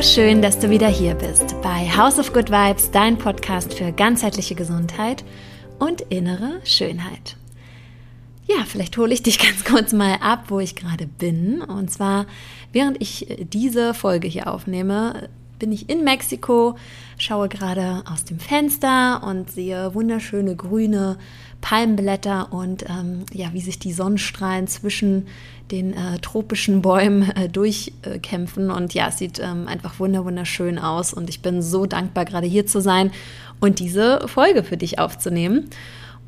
Schön, dass du wieder hier bist bei House of Good Vibes, dein Podcast für ganzheitliche Gesundheit und innere Schönheit. Ja, vielleicht hole ich dich ganz kurz mal ab, wo ich gerade bin. Und zwar, während ich diese Folge hier aufnehme, bin ich in Mexiko, schaue gerade aus dem Fenster und sehe wunderschöne grüne Palmblätter und ähm, ja, wie sich die Sonnenstrahlen zwischen den äh, tropischen Bäumen äh, durchkämpfen. und ja, es sieht ähm, einfach wunderschön aus. Und ich bin so dankbar, gerade hier zu sein und diese Folge für dich aufzunehmen.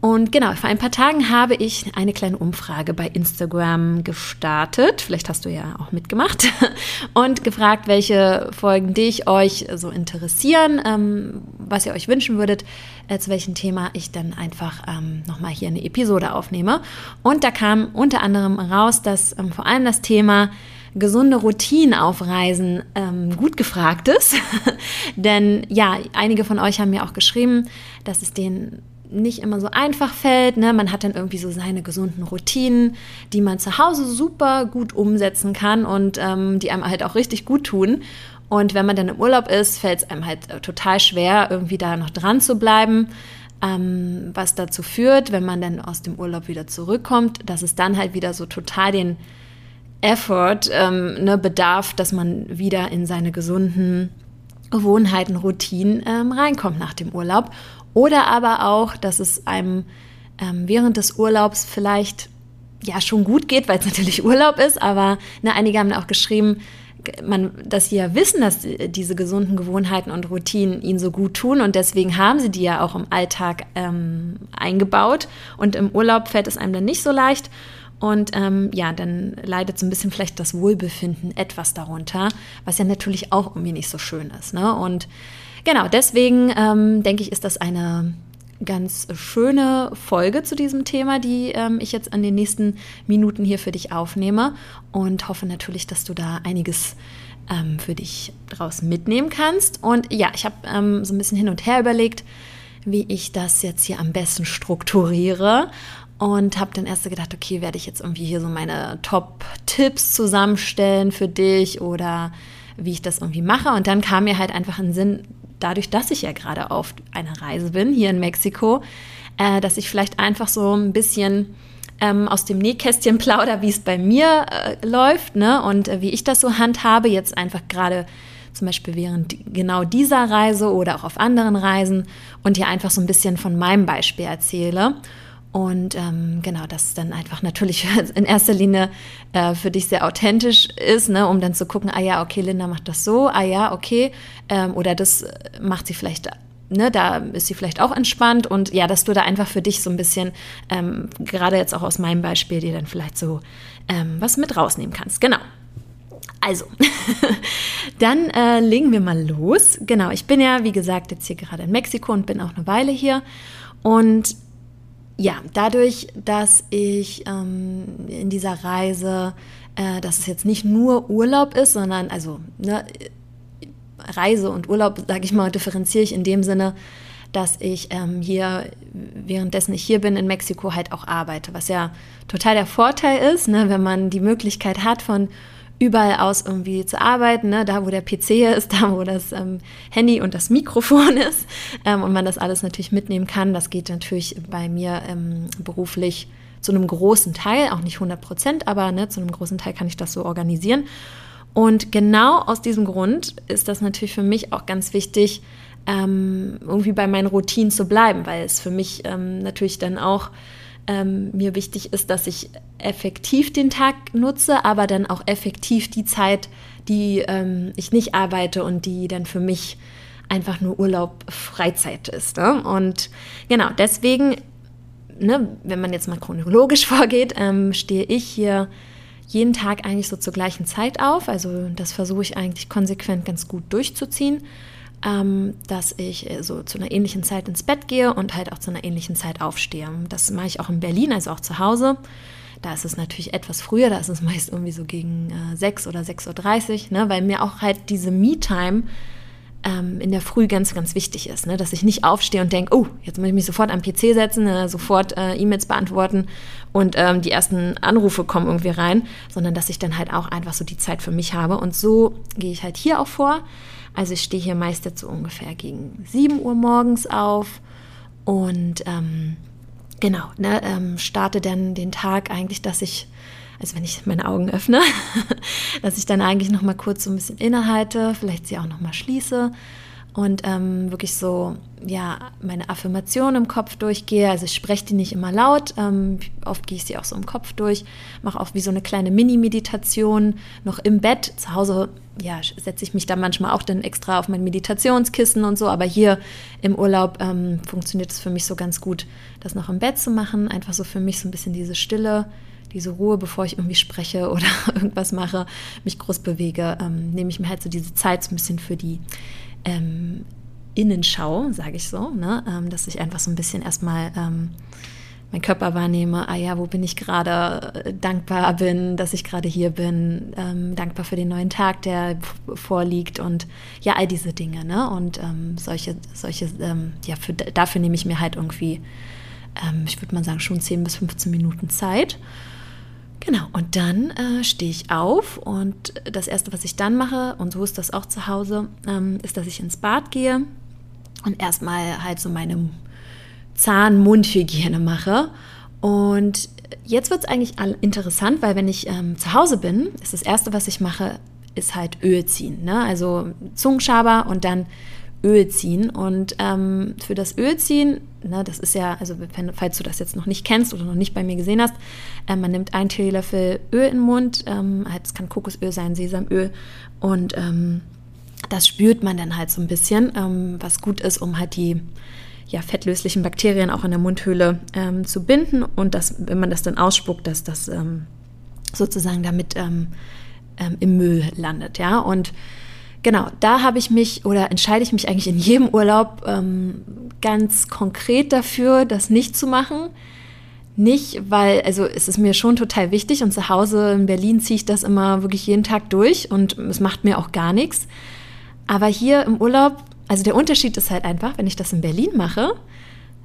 Und genau, vor ein paar Tagen habe ich eine kleine Umfrage bei Instagram gestartet. Vielleicht hast du ja auch mitgemacht und gefragt, welche Folgen dich euch so interessieren, ähm, was ihr euch wünschen würdet, äh, zu welchem Thema ich dann einfach ähm, nochmal hier eine Episode aufnehme. Und da kam unter anderem raus, dass ähm, vor allem das Thema gesunde Routinen auf Reisen ähm, gut gefragt ist. Denn ja, einige von euch haben mir auch geschrieben, dass es denen nicht immer so einfach fällt. Ne? Man hat dann irgendwie so seine gesunden Routinen, die man zu Hause super gut umsetzen kann und ähm, die einem halt auch richtig gut tun. Und wenn man dann im Urlaub ist, fällt es einem halt äh, total schwer, irgendwie da noch dran zu bleiben. Ähm, was dazu führt, wenn man dann aus dem Urlaub wieder zurückkommt, dass es dann halt wieder so total den Effort ähm, ne, bedarf, dass man wieder in seine gesunden Gewohnheiten, Routinen ähm, reinkommt nach dem Urlaub. Oder aber auch, dass es einem ähm, während des Urlaubs vielleicht ja schon gut geht, weil es natürlich Urlaub ist, aber ne, einige haben auch geschrieben, man, dass sie ja wissen, dass diese gesunden Gewohnheiten und Routinen ihnen so gut tun und deswegen haben sie die ja auch im Alltag ähm, eingebaut und im Urlaub fällt es einem dann nicht so leicht und ähm, ja, dann leidet so ein bisschen vielleicht das Wohlbefinden etwas darunter, was ja natürlich auch irgendwie nicht so schön ist. Ne? Und Genau, deswegen ähm, denke ich, ist das eine ganz schöne Folge zu diesem Thema, die ähm, ich jetzt an den nächsten Minuten hier für dich aufnehme und hoffe natürlich, dass du da einiges ähm, für dich draus mitnehmen kannst. Und ja, ich habe ähm, so ein bisschen hin und her überlegt, wie ich das jetzt hier am besten strukturiere und habe dann erst gedacht, okay, werde ich jetzt irgendwie hier so meine Top-Tipps zusammenstellen für dich oder wie ich das irgendwie mache. Und dann kam mir halt einfach ein Sinn, dadurch, dass ich ja gerade auf einer Reise bin, hier in Mexiko, äh, dass ich vielleicht einfach so ein bisschen ähm, aus dem Nähkästchen plauder, wie es bei mir äh, läuft ne? und äh, wie ich das so handhabe, jetzt einfach gerade zum Beispiel während genau dieser Reise oder auch auf anderen Reisen und hier einfach so ein bisschen von meinem Beispiel erzähle. Und ähm, genau, das dann einfach natürlich in erster Linie äh, für dich sehr authentisch ist, ne, um dann zu gucken, ah ja, okay, Linda macht das so, ah ja, okay, ähm, oder das macht sie vielleicht, ne, da ist sie vielleicht auch entspannt und ja, dass du da einfach für dich so ein bisschen, ähm, gerade jetzt auch aus meinem Beispiel, dir dann vielleicht so ähm, was mit rausnehmen kannst. Genau. Also, dann äh, legen wir mal los. Genau, ich bin ja, wie gesagt, jetzt hier gerade in Mexiko und bin auch eine Weile hier und ja, dadurch, dass ich ähm, in dieser Reise, äh, dass es jetzt nicht nur Urlaub ist, sondern also ne, Reise und Urlaub, sage ich mal, differenziere ich in dem Sinne, dass ich ähm, hier, währenddessen ich hier bin in Mexiko, halt auch arbeite, was ja total der Vorteil ist, ne, wenn man die Möglichkeit hat, von überall aus irgendwie zu arbeiten, ne? da wo der PC ist, da wo das ähm, Handy und das Mikrofon ist ähm, und man das alles natürlich mitnehmen kann. Das geht natürlich bei mir ähm, beruflich zu einem großen Teil, auch nicht 100 Prozent, aber ne, zu einem großen Teil kann ich das so organisieren. Und genau aus diesem Grund ist das natürlich für mich auch ganz wichtig, ähm, irgendwie bei meinen Routinen zu bleiben, weil es für mich ähm, natürlich dann auch ähm, mir wichtig ist, dass ich effektiv den Tag nutze, aber dann auch effektiv die Zeit, die ähm, ich nicht arbeite und die dann für mich einfach nur Urlaub, Freizeit ist. Ne? Und genau, deswegen, ne, wenn man jetzt mal chronologisch vorgeht, ähm, stehe ich hier jeden Tag eigentlich so zur gleichen Zeit auf. Also das versuche ich eigentlich konsequent ganz gut durchzuziehen ähm, dass ich äh, so zu einer ähnlichen Zeit ins Bett gehe und halt auch zu einer ähnlichen Zeit aufstehe. Das mache ich auch in Berlin, also auch zu Hause. Da ist es natürlich etwas früher, da ist es meist irgendwie so gegen äh, 6 oder 6.30 Uhr, ne, weil mir auch halt diese Me-Time ähm, in der Früh ganz, ganz wichtig ist. Ne? Dass ich nicht aufstehe und denke, oh, jetzt muss ich mich sofort am PC setzen, äh, sofort äh, E-Mails beantworten und ähm, die ersten Anrufe kommen irgendwie rein, sondern dass ich dann halt auch einfach so die Zeit für mich habe. Und so gehe ich halt hier auch vor. Also ich stehe hier meist so ungefähr gegen 7 Uhr morgens auf und ähm, genau, ne, ähm, starte dann den Tag eigentlich, dass ich also wenn ich meine Augen öffne, dass ich dann eigentlich noch mal kurz so ein bisschen innehalte, vielleicht sie auch noch mal schließe und ähm, wirklich so ja meine Affirmation im Kopf durchgehe. Also ich spreche die nicht immer laut, ähm, oft gehe ich sie auch so im Kopf durch, mache auch wie so eine kleine Mini-Meditation noch im Bett. Zu Hause ja setze ich mich da manchmal auch dann extra auf mein Meditationskissen und so, aber hier im Urlaub ähm, funktioniert es für mich so ganz gut, das noch im Bett zu machen, einfach so für mich so ein bisschen diese Stille diese Ruhe, bevor ich irgendwie spreche oder irgendwas mache, mich groß bewege, ähm, nehme ich mir halt so diese Zeit so ein bisschen für die ähm, Innenschau, sage ich so, ne? Ähm, dass ich einfach so ein bisschen erstmal ähm, meinen Körper wahrnehme, ah ja, wo bin ich gerade, äh, dankbar bin, dass ich gerade hier bin, ähm, dankbar für den neuen Tag, der vorliegt und ja, all diese Dinge, ne? Und ähm, solche, solche, ähm, ja, für, dafür nehme ich mir halt irgendwie, ähm, ich würde mal sagen, schon 10 bis 15 Minuten Zeit. Genau, und dann äh, stehe ich auf und das Erste, was ich dann mache, und so ist das auch zu Hause, ähm, ist, dass ich ins Bad gehe und erstmal halt so meine Zahn-Mund-Hygiene mache. Und jetzt wird es eigentlich interessant, weil wenn ich ähm, zu Hause bin, ist das Erste, was ich mache, ist halt Öl ziehen. Ne? Also Zungenschaber und dann Öl ziehen. Und ähm, für das Öl ziehen, ne, das ist ja, also wenn, falls du das jetzt noch nicht kennst oder noch nicht bei mir gesehen hast, äh, man nimmt einen Teelöffel Öl in den Mund, ähm, halt, es kann Kokosöl sein, Sesamöl. Und ähm, das spürt man dann halt so ein bisschen, ähm, was gut ist, um halt die ja, fettlöslichen Bakterien auch in der Mundhöhle ähm, zu binden. Und dass, wenn man das dann ausspuckt, dass das ähm, sozusagen damit im Müll landet, ja, und genau, da habe ich mich oder entscheide ich mich eigentlich in jedem Urlaub ähm, ganz konkret dafür, das nicht zu machen. Nicht, weil, also es ist mir schon total wichtig und zu Hause in Berlin ziehe ich das immer wirklich jeden Tag durch und es macht mir auch gar nichts. Aber hier im Urlaub, also der Unterschied ist halt einfach, wenn ich das in Berlin mache,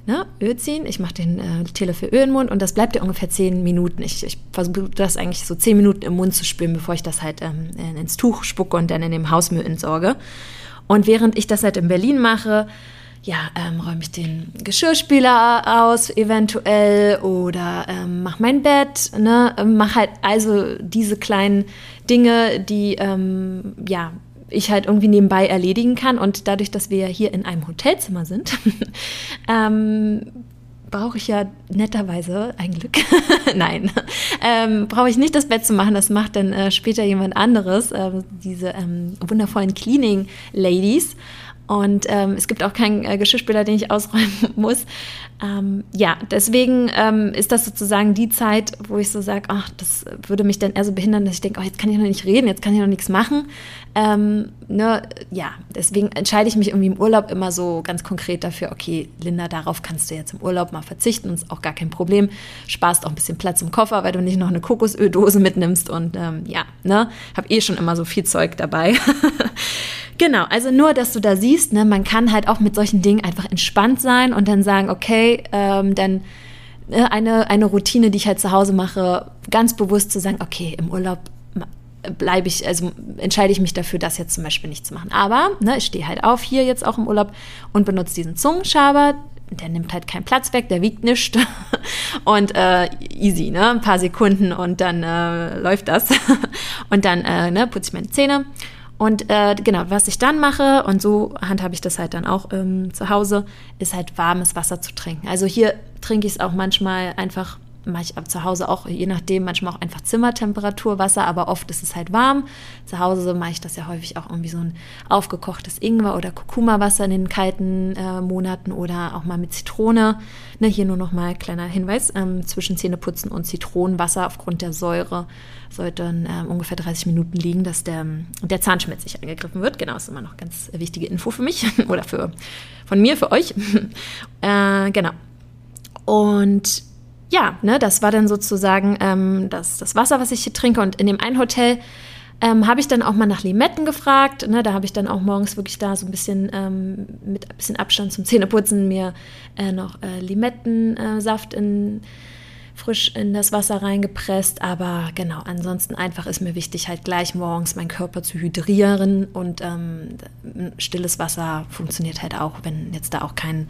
ne, Öl ziehen. Ich mache den äh, Teelöffel Öl in den Mund und das bleibt ja ungefähr zehn Minuten. Ich, ich versuche das eigentlich so zehn Minuten im Mund zu spüren, bevor ich das halt ähm, ins Tuch spucke und dann in dem Hausmüll entsorge. Und während ich das halt in Berlin mache, ja, ähm, räume ich den Geschirrspüler aus eventuell oder ähm, mache mein Bett, ne, mache halt also diese kleinen Dinge, die ähm, ja ich halt irgendwie nebenbei erledigen kann. Und dadurch, dass wir ja hier in einem Hotelzimmer sind, ähm, brauche ich ja netterweise ein Glück. Nein, ähm, brauche ich nicht das Bett zu machen. Das macht dann äh, später jemand anderes. Äh, diese ähm, wundervollen Cleaning Ladies. Und ähm, es gibt auch keinen äh, Geschirrspüler, den ich ausräumen muss. Ähm, ja, deswegen ähm, ist das sozusagen die Zeit, wo ich so sage, ach, das würde mich dann eher so behindern, dass ich denke, oh, jetzt kann ich noch nicht reden, jetzt kann ich noch nichts machen. Ähm, ne, ja, deswegen entscheide ich mich irgendwie im Urlaub immer so ganz konkret dafür, okay, Linda, darauf kannst du jetzt im Urlaub mal verzichten, ist auch gar kein Problem. Sparst auch ein bisschen Platz im Koffer, weil du nicht noch eine Kokosöldose mitnimmst und ähm, ja, ne, habe eh schon immer so viel Zeug dabei. Genau, also nur, dass du da siehst, ne, man kann halt auch mit solchen Dingen einfach entspannt sein und dann sagen, okay, ähm, dann ne, eine, eine Routine, die ich halt zu Hause mache, ganz bewusst zu sagen, okay, im Urlaub bleibe ich, also entscheide ich mich dafür, das jetzt zum Beispiel nicht zu machen. Aber ne, ich stehe halt auf hier jetzt auch im Urlaub und benutze diesen Zungenschaber. Der nimmt halt keinen Platz weg, der wiegt nichts. und äh, easy, ne? Ein paar Sekunden und dann äh, läuft das. und dann äh, ne, putze ich meine Zähne und äh, genau, was ich dann mache, und so handhabe ich das halt dann auch ähm, zu Hause, ist halt warmes Wasser zu trinken. Also hier trinke ich es auch manchmal einfach mache ich zu Hause auch, je nachdem, manchmal auch einfach Zimmertemperatur Wasser, aber oft ist es halt warm. Zu Hause mache ich das ja häufig auch irgendwie so ein aufgekochtes Ingwer- oder Kurkuma-Wasser in den kalten äh, Monaten oder auch mal mit Zitrone. Ne, hier nur noch mal kleiner Hinweis, ähm, zwischen Zähneputzen und Zitronenwasser aufgrund der Säure sollten ähm, ungefähr 30 Minuten liegen, dass der, der Zahnschmelz nicht angegriffen wird. Genau, ist immer noch ganz wichtige Info für mich oder für, von mir, für euch. äh, genau. Und ja, ne, das war dann sozusagen ähm, das, das Wasser, was ich hier trinke. Und in dem einen Hotel ähm, habe ich dann auch mal nach Limetten gefragt. Ne? Da habe ich dann auch morgens wirklich da so ein bisschen ähm, mit ein bisschen Abstand zum Zähneputzen mir äh, noch äh, Limettensaft in frisch in das Wasser reingepresst. Aber genau, ansonsten einfach ist mir wichtig, halt gleich morgens meinen Körper zu hydrieren und ähm, stilles Wasser funktioniert halt auch, wenn jetzt da auch kein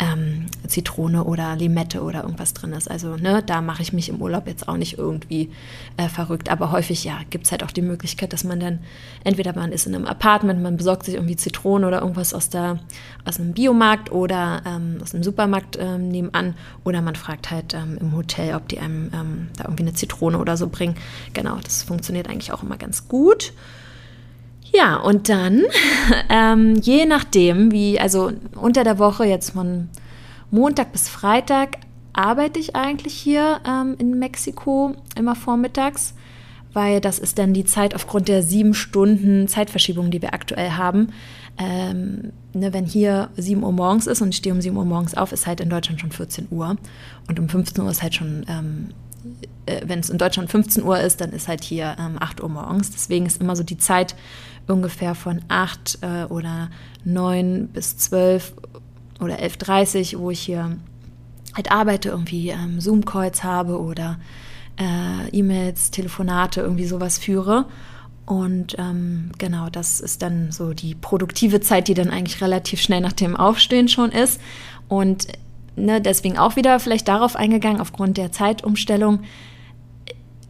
ähm, Zitrone oder Limette oder irgendwas drin ist. Also ne, da mache ich mich im Urlaub jetzt auch nicht irgendwie äh, verrückt. Aber häufig ja, gibt es halt auch die Möglichkeit, dass man dann entweder man ist in einem Apartment, man besorgt sich irgendwie Zitrone oder irgendwas aus, der, aus einem Biomarkt oder ähm, aus einem Supermarkt ähm, nebenan oder man fragt halt ähm, im Hotel Hotel, ob die einem ähm, da irgendwie eine Zitrone oder so bringen. Genau, das funktioniert eigentlich auch immer ganz gut. Ja, und dann, ähm, je nachdem, wie, also unter der Woche jetzt von Montag bis Freitag arbeite ich eigentlich hier ähm, in Mexiko immer vormittags, weil das ist dann die Zeit aufgrund der sieben Stunden Zeitverschiebung, die wir aktuell haben. Ähm, ne, wenn hier 7 Uhr morgens ist und ich stehe um 7 Uhr morgens auf, ist halt in Deutschland schon 14 Uhr. Und um 15 Uhr ist halt schon, ähm, äh, wenn es in Deutschland 15 Uhr ist, dann ist halt hier ähm, 8 Uhr morgens. Deswegen ist immer so die Zeit ungefähr von 8 äh, oder 9 bis 12 oder 11.30 Uhr, wo ich hier halt arbeite, irgendwie ähm, Zoom-Calls habe oder äh, E-Mails, Telefonate, irgendwie sowas führe. Und ähm, genau, das ist dann so die produktive Zeit, die dann eigentlich relativ schnell nach dem Aufstehen schon ist. Und ne, deswegen auch wieder vielleicht darauf eingegangen, aufgrund der Zeitumstellung.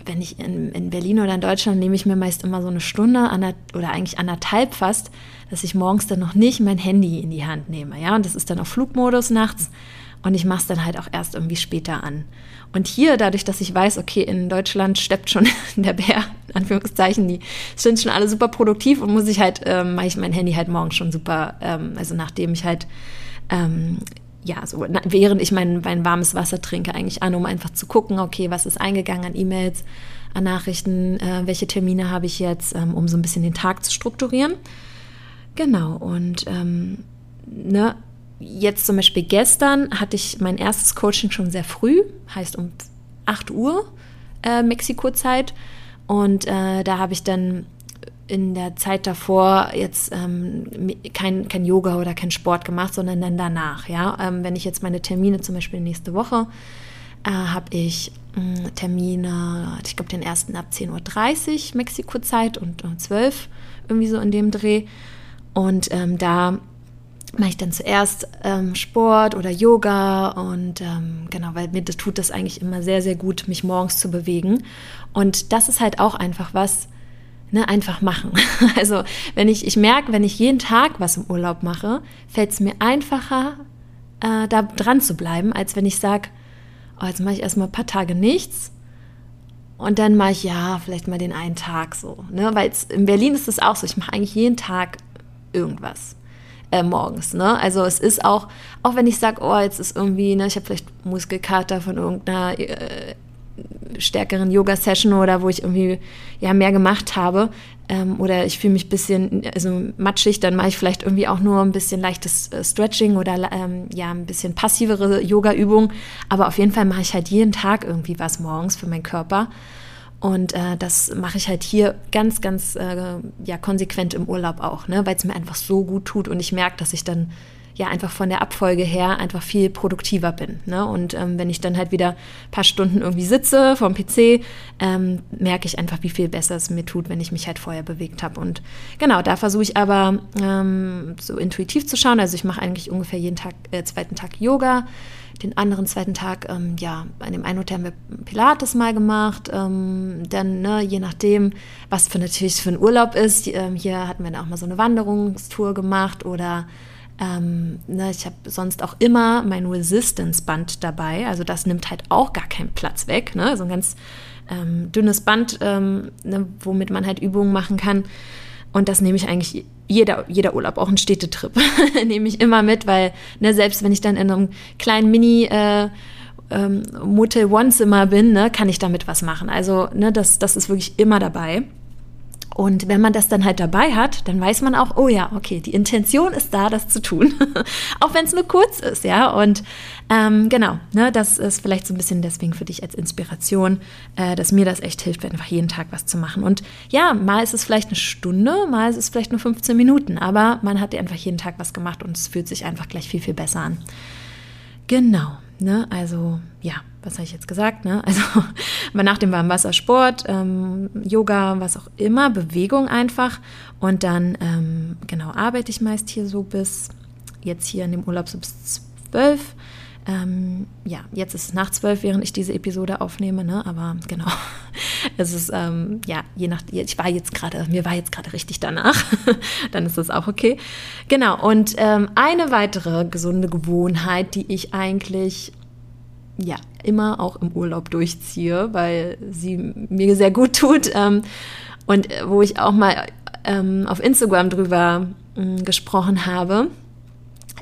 Wenn ich in, in Berlin oder in Deutschland nehme ich mir meist immer so eine Stunde oder eigentlich anderthalb fast, dass ich morgens dann noch nicht mein Handy in die Hand nehme. Ja, und das ist dann auf Flugmodus nachts. Und ich mache es dann halt auch erst irgendwie später an. Und hier, dadurch, dass ich weiß, okay, in Deutschland steppt schon der Bär, Anführungszeichen, die sind schon alle super produktiv und muss ich halt, ähm, mache ich mein Handy halt morgen schon super, ähm, also nachdem ich halt, ähm, ja, so während ich mein, mein warmes Wasser trinke, eigentlich an, um einfach zu gucken, okay, was ist eingegangen an E-Mails, an Nachrichten, äh, welche Termine habe ich jetzt, ähm, um so ein bisschen den Tag zu strukturieren. Genau, und ähm, ne, jetzt zum Beispiel gestern hatte ich mein erstes Coaching schon sehr früh, heißt um 8 Uhr äh, Mexiko-Zeit. Und äh, da habe ich dann in der Zeit davor jetzt ähm, kein, kein Yoga oder kein Sport gemacht, sondern dann danach. Ja? Ähm, wenn ich jetzt meine Termine zum Beispiel nächste Woche äh, habe ich äh, Termine, ich glaube den ersten ab 10.30 Uhr Mexiko-Zeit und um 12 irgendwie so in dem Dreh. Und ähm, da mache ich dann zuerst ähm, Sport oder Yoga und ähm, genau, weil mir das tut das eigentlich immer sehr, sehr gut, mich morgens zu bewegen. Und das ist halt auch einfach was, ne, einfach machen. Also wenn ich, ich merke, wenn ich jeden Tag was im Urlaub mache, fällt es mir einfacher, äh, da dran zu bleiben, als wenn ich sage, oh, jetzt mache ich erstmal ein paar Tage nichts. Und dann mache ich ja vielleicht mal den einen Tag so. Ne? Weil in Berlin ist es auch so, ich mache eigentlich jeden Tag irgendwas äh, morgens. Ne? Also es ist auch, auch wenn ich sage, oh, jetzt ist irgendwie, ne, ich habe vielleicht Muskelkater von irgendeiner äh, stärkeren Yoga-Session oder wo ich irgendwie ja mehr gemacht habe ähm, oder ich fühle mich ein bisschen also matschig, dann mache ich vielleicht irgendwie auch nur ein bisschen leichtes äh, Stretching oder ähm, ja ein bisschen passivere Yoga-Übungen, aber auf jeden Fall mache ich halt jeden Tag irgendwie was morgens für meinen Körper und äh, das mache ich halt hier ganz, ganz äh, ja, konsequent im Urlaub auch, ne? weil es mir einfach so gut tut und ich merke, dass ich dann ja einfach von der Abfolge her einfach viel produktiver bin. Ne? Und ähm, wenn ich dann halt wieder ein paar Stunden irgendwie sitze vom PC, ähm, merke ich einfach, wie viel besser es mir tut, wenn ich mich halt vorher bewegt habe. Und genau, da versuche ich aber ähm, so intuitiv zu schauen. Also ich mache eigentlich ungefähr jeden Tag, äh, zweiten Tag Yoga den anderen zweiten Tag, ähm, ja, bei dem einen Hotel haben wir Pilates mal gemacht. Ähm, dann, ne, je nachdem, was für natürlich für ein Urlaub ist. Ähm, hier hatten wir dann auch mal so eine Wanderungstour gemacht oder ähm, ne, ich habe sonst auch immer mein Resistance-Band dabei. Also das nimmt halt auch gar keinen Platz weg. Ne? So ein ganz ähm, dünnes Band, ähm, ne, womit man halt Übungen machen kann. Und das nehme ich eigentlich jeder, jeder Urlaub, auch ein Städtetrip, nehme ich immer mit, weil ne, selbst wenn ich dann in einem kleinen Mini äh, ähm, Motel One Zimmer bin, ne, kann ich damit was machen. Also ne, das, das ist wirklich immer dabei. Und wenn man das dann halt dabei hat, dann weiß man auch, oh ja, okay, die Intention ist da, das zu tun. auch wenn es nur kurz ist, ja. Und ähm, genau, ne, das ist vielleicht so ein bisschen deswegen für dich als Inspiration, äh, dass mir das echt hilft, einfach jeden Tag was zu machen. Und ja, mal ist es vielleicht eine Stunde, mal ist es vielleicht nur 15 Minuten, aber man hat einfach jeden Tag was gemacht und es fühlt sich einfach gleich viel, viel besser an. Genau. Ne? Also ja, was habe ich jetzt gesagt? Ne? Also nach dem warmen Sport, ähm, Yoga, was auch immer, Bewegung einfach. Und dann, ähm, genau, arbeite ich meist hier so bis, jetzt hier in dem Urlaub so bis zwölf. Ähm, ja, jetzt ist es nach zwölf, während ich diese Episode aufnehme, ne? aber genau, es ist, ähm, ja, je nach, ich war jetzt gerade, mir war jetzt gerade richtig danach, dann ist das auch okay. Genau, und ähm, eine weitere gesunde Gewohnheit, die ich eigentlich, ja, immer auch im Urlaub durchziehe, weil sie mir sehr gut tut ähm, und wo ich auch mal ähm, auf Instagram drüber mh, gesprochen habe,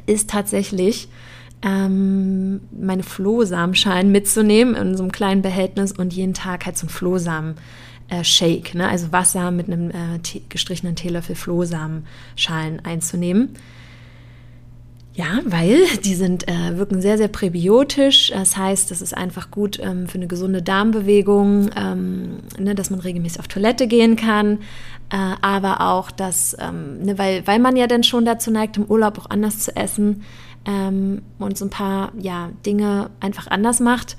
ist tatsächlich, ähm, meine Flohsamenschalen mitzunehmen in so einem kleinen Behältnis und jeden Tag halt so ein Flohsamen-Shake, äh, ne? also Wasser mit einem äh, gestrichenen Teelöffel Flohsamenschalen einzunehmen. Ja, weil die sind, äh, wirken sehr, sehr präbiotisch. Das heißt, das ist einfach gut ähm, für eine gesunde Darmbewegung, ähm, ne, dass man regelmäßig auf Toilette gehen kann. Äh, aber auch, dass, ähm, ne, weil, weil man ja dann schon dazu neigt, im Urlaub auch anders zu essen, ähm, und so ein paar ja, Dinge einfach anders macht,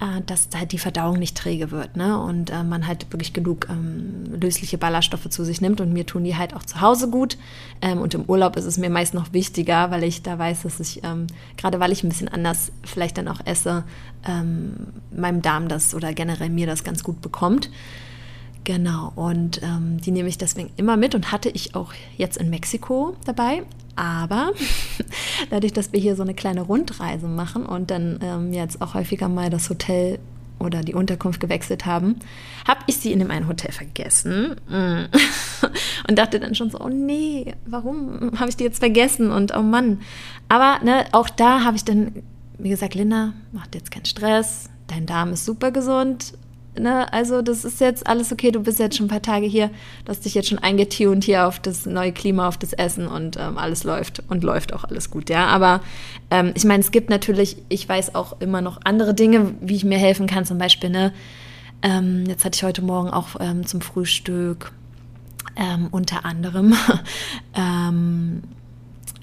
äh, dass halt die Verdauung nicht träge wird ne? und äh, man halt wirklich genug ähm, lösliche Ballaststoffe zu sich nimmt und mir tun die halt auch zu Hause gut ähm, und im Urlaub ist es mir meist noch wichtiger, weil ich da weiß, dass ich, ähm, gerade weil ich ein bisschen anders vielleicht dann auch esse, ähm, meinem Darm das oder generell mir das ganz gut bekommt. Genau, und ähm, die nehme ich deswegen immer mit und hatte ich auch jetzt in Mexiko dabei. Aber dadurch, dass wir hier so eine kleine Rundreise machen und dann ähm, jetzt auch häufiger mal das Hotel oder die Unterkunft gewechselt haben, habe ich sie in dem einen Hotel vergessen mm. und dachte dann schon so, oh nee, warum habe ich die jetzt vergessen und oh Mann. Aber ne, auch da habe ich dann, wie gesagt, Linda, macht jetzt keinen Stress, dein Darm ist super gesund, ne, also das ist jetzt alles okay, du bist jetzt schon ein paar Tage hier, du hast dich jetzt schon eingetunt hier auf das neue Klima, auf das Essen und ähm, alles läuft und läuft auch alles gut, ja. Aber ähm, ich meine, es gibt natürlich, ich weiß auch immer noch andere Dinge, wie ich mir helfen kann, zum Beispiel, ne, ähm, jetzt hatte ich heute Morgen auch ähm, zum Frühstück ähm, unter anderem ähm,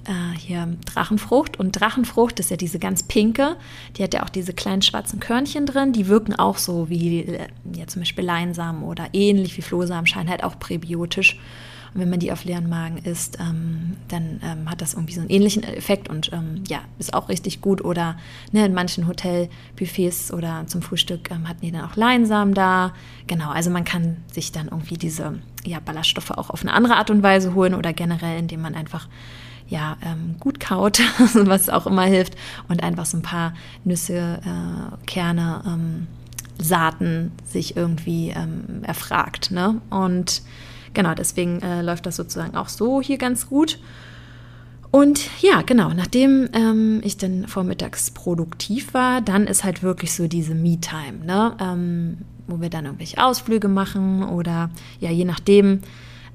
äh, hier Drachenfrucht. Und Drachenfrucht ist ja diese ganz pinke, die hat ja auch diese kleinen schwarzen Körnchen drin. Die wirken auch so wie äh, ja, zum Beispiel Leinsamen oder ähnlich wie Flohsamen, scheinen halt auch präbiotisch. Und wenn man die auf leeren Magen isst, ähm, dann ähm, hat das irgendwie so einen ähnlichen Effekt und ähm, ja, ist auch richtig gut. Oder ne, in manchen Hotelbuffets oder zum Frühstück ähm, hatten die dann auch Leinsamen da. Genau, also man kann sich dann irgendwie diese ja, Ballaststoffe auch auf eine andere Art und Weise holen oder generell, indem man einfach ja, ähm, gut kaut, was auch immer hilft, und einfach so ein paar Nüsse, äh, Kerne, ähm, Saaten sich irgendwie ähm, erfragt. Ne? Und genau, deswegen äh, läuft das sozusagen auch so hier ganz gut. Und ja, genau, nachdem ähm, ich dann vormittags produktiv war, dann ist halt wirklich so diese Me-Time, ne? Ähm, wo wir dann irgendwelche Ausflüge machen oder ja, je nachdem,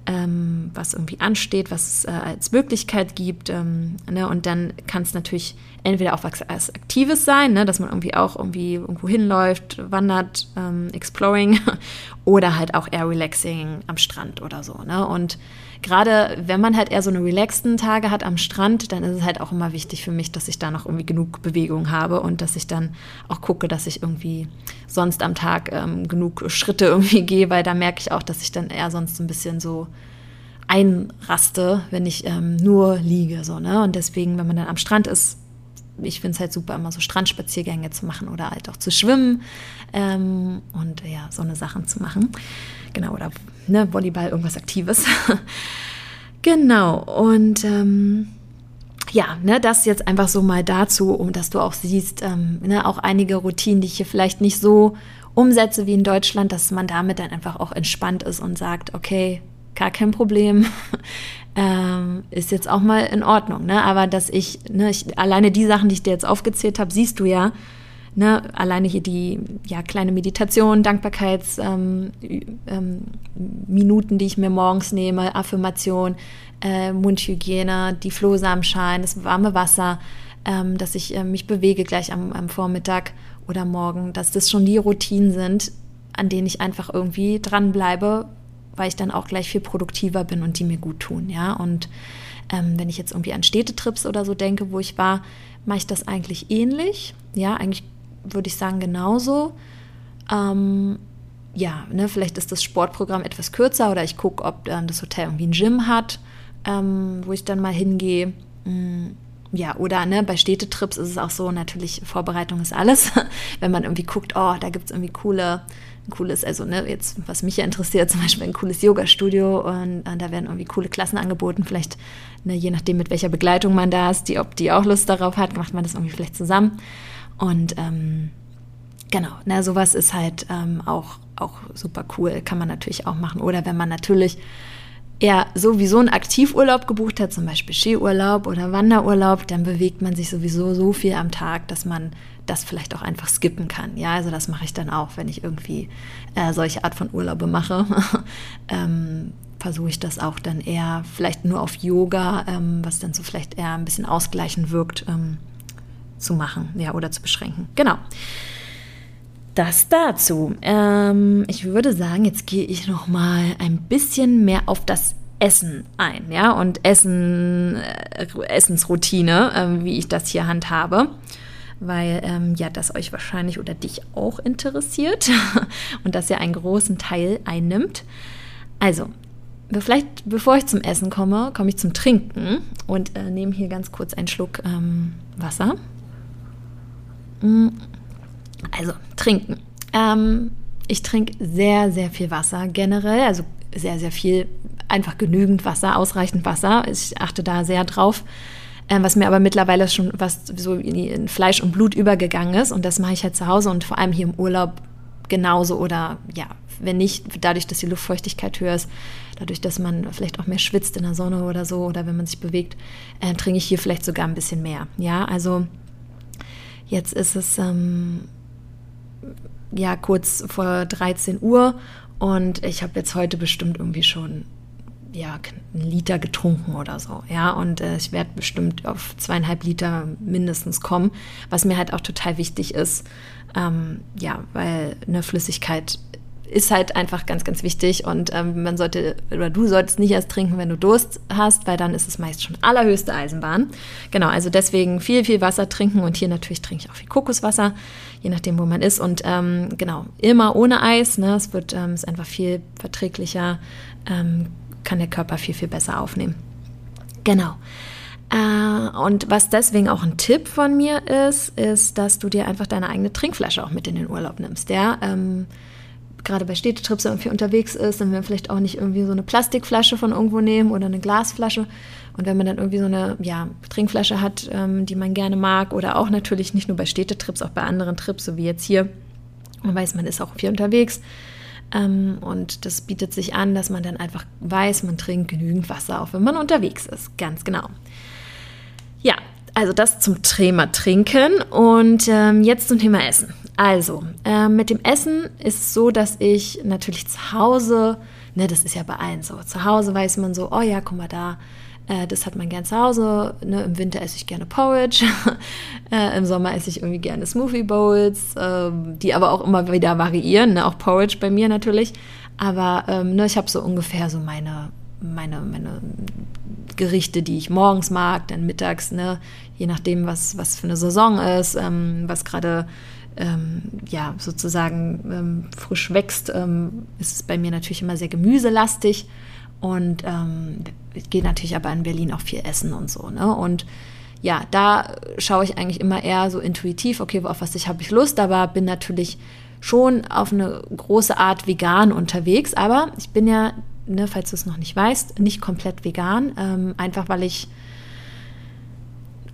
ähm, was irgendwie ansteht, was es äh, als Möglichkeit gibt. Ähm, ne? Und dann kann es natürlich entweder auch was als Aktives sein, ne? dass man irgendwie auch irgendwie irgendwo hinläuft, wandert, ähm, exploring oder halt auch eher relaxing am Strand oder so. Ne? Und gerade wenn man halt eher so eine relaxten Tage hat am Strand, dann ist es halt auch immer wichtig für mich, dass ich da noch irgendwie genug Bewegung habe und dass ich dann auch gucke, dass ich irgendwie sonst am Tag ähm, genug Schritte irgendwie gehe, weil da merke ich auch, dass ich dann eher sonst ein bisschen so einraste, wenn ich ähm, nur liege. So, ne? Und deswegen, wenn man dann am Strand ist, ich finde es halt super, immer so Strandspaziergänge zu machen oder halt auch zu schwimmen ähm, und ja, so eine Sachen zu machen. Genau, oder ne, Volleyball, irgendwas Aktives. genau, und ähm, ja, ne, das jetzt einfach so mal dazu, um dass du auch siehst, ähm, ne, auch einige Routinen, die ich hier vielleicht nicht so umsetze wie in Deutschland, dass man damit dann einfach auch entspannt ist und sagt, okay, gar kein Problem, ähm, ist jetzt auch mal in Ordnung. Ne? Aber dass ich, ne, ich, alleine die Sachen, die ich dir jetzt aufgezählt habe, siehst du ja, ne, alleine hier die ja, kleine Meditation, Dankbarkeitsminuten, ähm, ähm, die ich mir morgens nehme, Affirmation, äh, Mundhygiene, die Flohsamenschalen, das warme Wasser, ähm, dass ich äh, mich bewege gleich am, am Vormittag oder morgen, dass das schon die Routinen sind, an denen ich einfach irgendwie dranbleibe, weil ich dann auch gleich viel produktiver bin und die mir gut tun, ja. Und ähm, wenn ich jetzt irgendwie an Städtetrips oder so denke, wo ich war, mache ich das eigentlich ähnlich. Ja, eigentlich würde ich sagen genauso. Ähm, ja, ne, vielleicht ist das Sportprogramm etwas kürzer oder ich gucke, ob äh, das Hotel irgendwie ein Gym hat, ähm, wo ich dann mal hingehe. Mm, ja, oder ne, bei Städtetrips ist es auch so, natürlich, Vorbereitung ist alles. Wenn man irgendwie guckt, oh, da gibt es irgendwie coole, ein cooles, also ne, jetzt, was mich ja interessiert, zum Beispiel ein cooles Yoga-Studio und, und, da werden irgendwie coole Klassen angeboten. Vielleicht, ne, je nachdem, mit welcher Begleitung man da ist, die, ob die auch Lust darauf hat, macht man das irgendwie vielleicht zusammen. Und ähm, genau, ne, sowas ist halt ähm, auch, auch super cool, kann man natürlich auch machen. Oder wenn man natürlich er sowieso einen Aktivurlaub gebucht hat, zum Beispiel Skiurlaub oder Wanderurlaub, dann bewegt man sich sowieso so viel am Tag, dass man das vielleicht auch einfach skippen kann. Ja, also das mache ich dann auch, wenn ich irgendwie äh, solche Art von Urlaube mache. ähm, versuche ich das auch dann eher vielleicht nur auf Yoga, ähm, was dann so vielleicht eher ein bisschen ausgleichend wirkt, ähm, zu machen, ja, oder zu beschränken. Genau. Das dazu. Ähm, ich würde sagen, jetzt gehe ich noch mal ein bisschen mehr auf das Essen ein, ja, und Essen, äh, Essensroutine, äh, wie ich das hier handhabe, weil ähm, ja, das euch wahrscheinlich oder dich auch interessiert und das ja einen großen Teil einnimmt. Also, vielleicht bevor ich zum Essen komme, komme ich zum Trinken und äh, nehme hier ganz kurz einen Schluck ähm, Wasser. Mm. Also trinken. Ähm, ich trinke sehr, sehr viel Wasser generell, also sehr, sehr viel, einfach genügend Wasser, ausreichend Wasser. Ich achte da sehr drauf. Ähm, was mir aber mittlerweile schon was so in Fleisch und Blut übergegangen ist. Und das mache ich halt zu Hause und vor allem hier im Urlaub genauso. Oder ja, wenn nicht, dadurch, dass die Luftfeuchtigkeit höher ist, dadurch, dass man vielleicht auch mehr schwitzt in der Sonne oder so, oder wenn man sich bewegt, äh, trinke ich hier vielleicht sogar ein bisschen mehr. Ja, also jetzt ist es ähm, ja kurz vor 13 Uhr und ich habe jetzt heute bestimmt irgendwie schon ja, einen Liter getrunken oder so, ja, und äh, ich werde bestimmt auf zweieinhalb Liter mindestens kommen, was mir halt auch total wichtig ist, ähm, ja, weil eine Flüssigkeit ist halt einfach ganz, ganz wichtig und ähm, man sollte oder du solltest nicht erst trinken, wenn du Durst hast, weil dann ist es meist schon allerhöchste Eisenbahn. Genau, also deswegen viel, viel Wasser trinken und hier natürlich trinke ich auch viel Kokoswasser, je nachdem, wo man ist und ähm, genau, immer ohne Eis, ne? es wird ähm, ist einfach viel verträglicher, ähm, kann der Körper viel, viel besser aufnehmen. Genau. Äh, und was deswegen auch ein Tipp von mir ist, ist, dass du dir einfach deine eigene Trinkflasche auch mit in den Urlaub nimmst. Ja, ähm, gerade bei Städtetrips irgendwie unterwegs ist, dann wir vielleicht auch nicht irgendwie so eine Plastikflasche von irgendwo nehmen oder eine Glasflasche. Und wenn man dann irgendwie so eine ja, Trinkflasche hat, ähm, die man gerne mag, oder auch natürlich nicht nur bei Städtetrips, auch bei anderen Trips, so wie jetzt hier, man weiß, man ist auch viel unterwegs. Ähm, und das bietet sich an, dass man dann einfach weiß, man trinkt genügend Wasser, auch wenn man unterwegs ist. Ganz genau. Ja, also das zum Thema Trinken und ähm, jetzt zum Thema Essen. Also, äh, mit dem Essen ist es so, dass ich natürlich zu Hause, ne, das ist ja bei allen so, zu Hause weiß man so, oh ja, guck mal da, äh, das hat man gern zu Hause. Ne, Im Winter esse ich gerne Porridge, äh, im Sommer esse ich irgendwie gerne Smoothie Bowls, ähm, die aber auch immer wieder variieren, ne, auch Porridge bei mir natürlich. Aber ähm, ne, ich habe so ungefähr so meine, meine, meine Gerichte, die ich morgens mag, dann mittags, ne, je nachdem, was, was für eine Saison ist, ähm, was gerade ähm, ja, sozusagen ähm, frisch wächst, ähm, ist es bei mir natürlich immer sehr gemüselastig. Und ähm, ich gehe natürlich aber in Berlin auch viel essen und so. Ne? Und ja, da schaue ich eigentlich immer eher so intuitiv, okay, auf was ich habe ich Lust, aber bin natürlich schon auf eine große Art vegan unterwegs. Aber ich bin ja, ne, falls du es noch nicht weißt, nicht komplett vegan, ähm, einfach weil ich,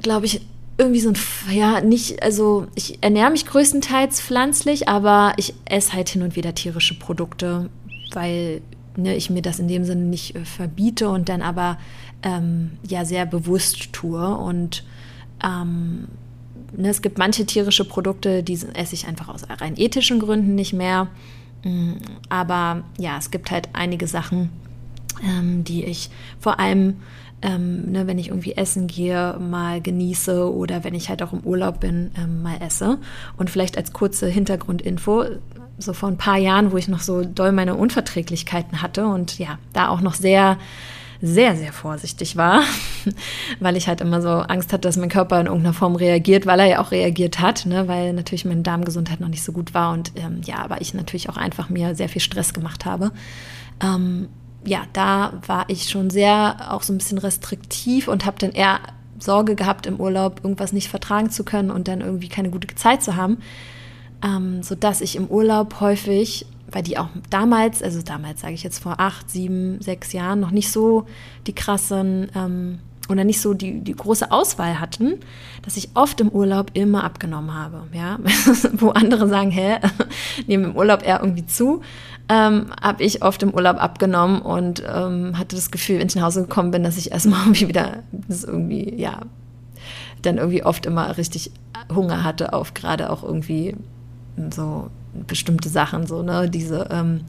glaube ich, irgendwie so ein, ja, nicht, also ich ernähre mich größtenteils pflanzlich, aber ich esse halt hin und wieder tierische Produkte, weil ne, ich mir das in dem Sinne nicht äh, verbiete und dann aber ähm, ja sehr bewusst tue. Und ähm, ne, es gibt manche tierische Produkte, die esse ich einfach aus rein ethischen Gründen nicht mehr. Mm, aber ja, es gibt halt einige Sachen, ähm, die ich vor allem, ähm, ne, wenn ich irgendwie essen gehe, mal genieße oder wenn ich halt auch im Urlaub bin, ähm, mal esse. Und vielleicht als kurze Hintergrundinfo, so vor ein paar Jahren, wo ich noch so doll meine Unverträglichkeiten hatte und ja, da auch noch sehr sehr, sehr vorsichtig war, weil ich halt immer so Angst hatte, dass mein Körper in irgendeiner Form reagiert, weil er ja auch reagiert hat, ne, weil natürlich meine Darmgesundheit noch nicht so gut war und ähm, ja, aber ich natürlich auch einfach mir sehr viel Stress gemacht habe. Ähm, ja, da war ich schon sehr auch so ein bisschen restriktiv und habe dann eher Sorge gehabt, im Urlaub irgendwas nicht vertragen zu können und dann irgendwie keine gute Zeit zu haben, ähm, sodass ich im Urlaub häufig weil die auch damals, also damals sage ich jetzt vor acht, sieben, sechs Jahren, noch nicht so die krassen ähm, oder nicht so die, die große Auswahl hatten, dass ich oft im Urlaub immer abgenommen habe. Ja? Wo andere sagen, hä, nehmen im Urlaub eher irgendwie zu, ähm, habe ich oft im Urlaub abgenommen und ähm, hatte das Gefühl, wenn ich nach Hause gekommen bin, dass ich erstmal irgendwie wieder das irgendwie, ja, dann irgendwie oft immer richtig Hunger hatte auf gerade auch irgendwie so bestimmte Sachen, so, ne, diese ähm,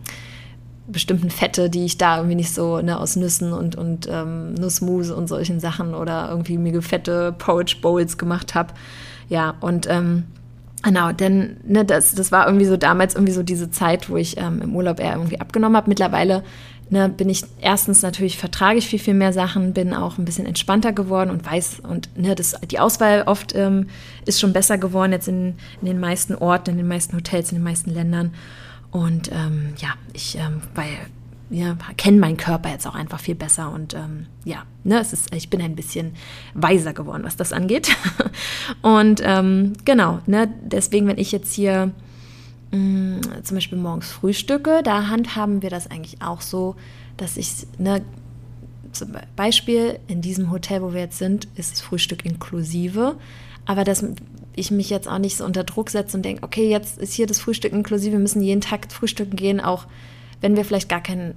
bestimmten Fette, die ich da irgendwie nicht so, ne, aus Nüssen und, und ähm, Nussmuse und solchen Sachen oder irgendwie mir fette Porridge Bowls gemacht habe. Ja, und ähm, Genau, denn ne, das, das war irgendwie so damals irgendwie so diese Zeit, wo ich ähm, im Urlaub eher irgendwie abgenommen habe. Mittlerweile ne, bin ich erstens natürlich vertrage ich viel, viel mehr Sachen, bin auch ein bisschen entspannter geworden und weiß, und ne, das, die Auswahl oft ähm, ist schon besser geworden jetzt in, in, den meisten Orten, in den meisten Hotels, in den meisten Ländern. Und ähm, ja, ich ähm, ja, kenne meinen Körper jetzt auch einfach viel besser und ähm, ja, ne, es ist, ich bin ein bisschen weiser geworden, was das angeht. und ähm, genau, ne, deswegen, wenn ich jetzt hier Mm, zum Beispiel morgens frühstücke, da handhaben wir das eigentlich auch so, dass ich, ne, zum Beispiel in diesem Hotel, wo wir jetzt sind, ist das Frühstück inklusive, aber dass ich mich jetzt auch nicht so unter Druck setze und denke, okay, jetzt ist hier das Frühstück inklusive, wir müssen jeden Tag frühstücken gehen, auch wenn wir vielleicht gar keinen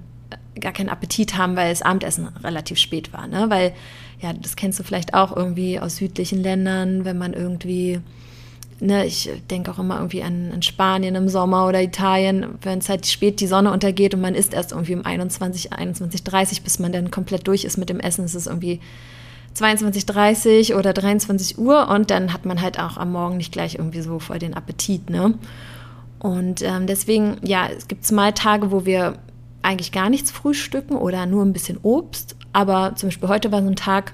gar keinen Appetit haben, weil das Abendessen relativ spät war, ne? Weil ja, das kennst du vielleicht auch irgendwie aus südlichen Ländern, wenn man irgendwie ne, ich denke auch immer irgendwie an, an, Spanien im Sommer oder Italien, wenn es halt spät die Sonne untergeht und man isst erst irgendwie um 21, 21, 30, bis man dann komplett durch ist mit dem Essen. Es ist irgendwie 22, 30 oder 23 Uhr und dann hat man halt auch am Morgen nicht gleich irgendwie so voll den Appetit, ne? Und ähm, deswegen, ja, es gibt mal Tage, wo wir eigentlich gar nichts frühstücken oder nur ein bisschen Obst. Aber zum Beispiel heute war so ein Tag,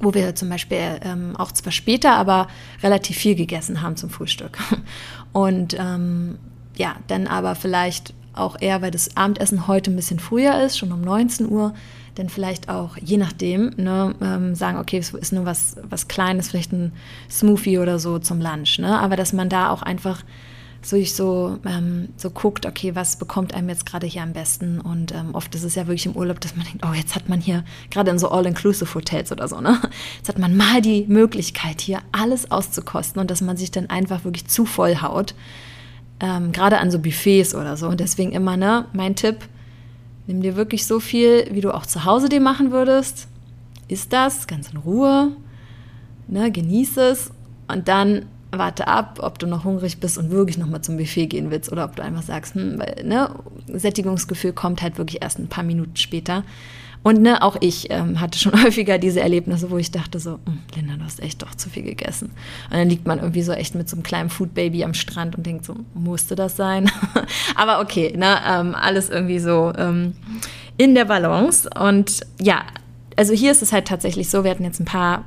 wo wir zum Beispiel ähm, auch zwar später, aber relativ viel gegessen haben zum Frühstück. Und ähm, ja, dann aber vielleicht auch eher, weil das Abendessen heute ein bisschen früher ist, schon um 19 Uhr, dann vielleicht auch, je nachdem, ne, ähm, sagen, okay, es ist nur was, was Kleines, vielleicht ein Smoothie oder so zum Lunch. Ne? Aber dass man da auch einfach so ich so, ähm, so guckt, okay, was bekommt einem jetzt gerade hier am besten? Und ähm, oft ist es ja wirklich im Urlaub, dass man denkt, oh, jetzt hat man hier, gerade in so All-Inclusive-Hotels oder so, ne? Jetzt hat man mal die Möglichkeit, hier alles auszukosten und dass man sich dann einfach wirklich zu voll haut. Ähm, gerade an so Buffets oder so. Und deswegen immer, ne, mein Tipp, nimm dir wirklich so viel, wie du auch zu Hause dir machen würdest. Isst das ganz in Ruhe, ne, genieß es und dann warte ab, ob du noch hungrig bist und wirklich nochmal zum Buffet gehen willst oder ob du einfach sagst, hm, weil, ne, Sättigungsgefühl kommt halt wirklich erst ein paar Minuten später. Und ne, auch ich ähm, hatte schon häufiger diese Erlebnisse, wo ich dachte so, hm, Linda, du hast echt doch zu viel gegessen. Und dann liegt man irgendwie so echt mit so einem kleinen Foodbaby am Strand und denkt so, musste das sein? Aber okay, ne, ähm, alles irgendwie so ähm, in der Balance. Und ja, also hier ist es halt tatsächlich so, wir hatten jetzt ein paar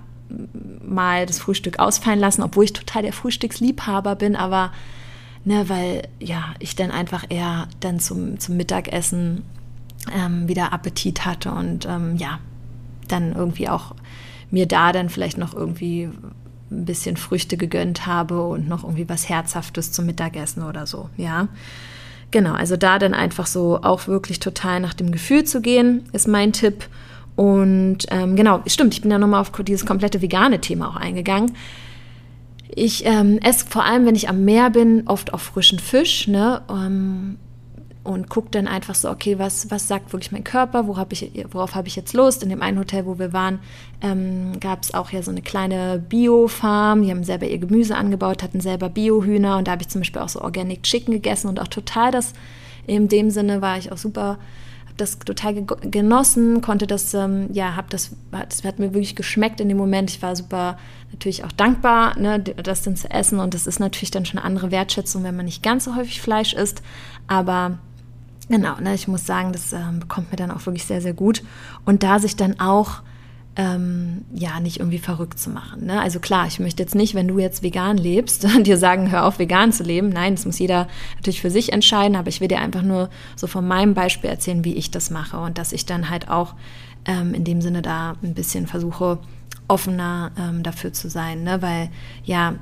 mal das Frühstück ausfallen lassen, obwohl ich total der Frühstücksliebhaber bin, aber ne, weil ja, ich dann einfach eher dann zum, zum Mittagessen ähm, wieder Appetit hatte und ähm, ja, dann irgendwie auch mir da dann vielleicht noch irgendwie ein bisschen Früchte gegönnt habe und noch irgendwie was Herzhaftes zum Mittagessen oder so, ja. Genau, also da dann einfach so auch wirklich total nach dem Gefühl zu gehen, ist mein Tipp. Und ähm, genau, stimmt, ich bin ja nochmal auf dieses komplette vegane Thema auch eingegangen. Ich ähm, esse vor allem, wenn ich am Meer bin, oft auf frischen Fisch. Ne? Ähm, und gucke dann einfach so, okay, was, was sagt wirklich mein Körper, wo hab ich, worauf habe ich jetzt Lust? In dem einen Hotel, wo wir waren, ähm, gab es auch ja so eine kleine Bio-Farm, die haben selber ihr Gemüse angebaut, hatten selber Bio-Hühner und da habe ich zum Beispiel auch so Organic Chicken gegessen und auch total das, in dem Sinne war ich auch super das total genossen, konnte das, ähm, ja, hab das, das hat mir wirklich geschmeckt in dem Moment. Ich war super natürlich auch dankbar, ne, das dann zu essen. Und das ist natürlich dann schon eine andere Wertschätzung, wenn man nicht ganz so häufig Fleisch isst. Aber genau, ne, ich muss sagen, das ähm, bekommt mir dann auch wirklich sehr, sehr gut. Und da sich dann auch ähm, ja, nicht irgendwie verrückt zu machen. Ne? Also klar, ich möchte jetzt nicht, wenn du jetzt vegan lebst, dir sagen, hör auf, vegan zu leben. Nein, das muss jeder natürlich für sich entscheiden, aber ich will dir einfach nur so von meinem Beispiel erzählen, wie ich das mache und dass ich dann halt auch ähm, in dem Sinne da ein bisschen versuche, offener ähm, dafür zu sein, ne? weil ja,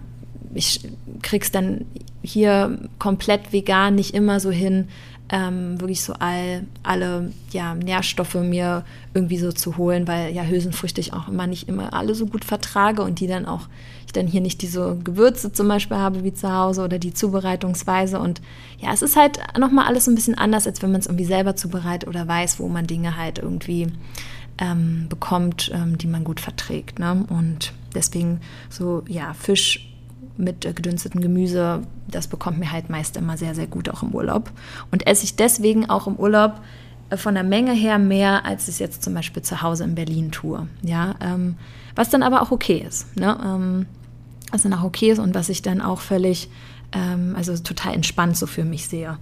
ich krieg's dann hier komplett vegan nicht immer so hin, ähm, wirklich so all, alle ja, Nährstoffe mir irgendwie so zu holen, weil ja Hülsenfrüchte ich auch immer nicht immer alle so gut vertrage und die dann auch, ich dann hier nicht diese Gewürze zum Beispiel habe wie zu Hause oder die Zubereitungsweise und ja, es ist halt nochmal alles ein bisschen anders, als wenn man es irgendwie selber zubereitet oder weiß, wo man Dinge halt irgendwie ähm, bekommt, ähm, die man gut verträgt. Ne? Und deswegen so, ja, Fisch mit äh, gedünstetem Gemüse, das bekommt mir halt meist immer sehr, sehr gut auch im Urlaub. Und esse ich deswegen auch im Urlaub äh, von der Menge her mehr, als ich es jetzt zum Beispiel zu Hause in Berlin tue. Ja, ähm, was dann aber auch okay ist. Ne? Ähm, was dann auch okay ist und was ich dann auch völlig, ähm, also total entspannt so für mich sehe.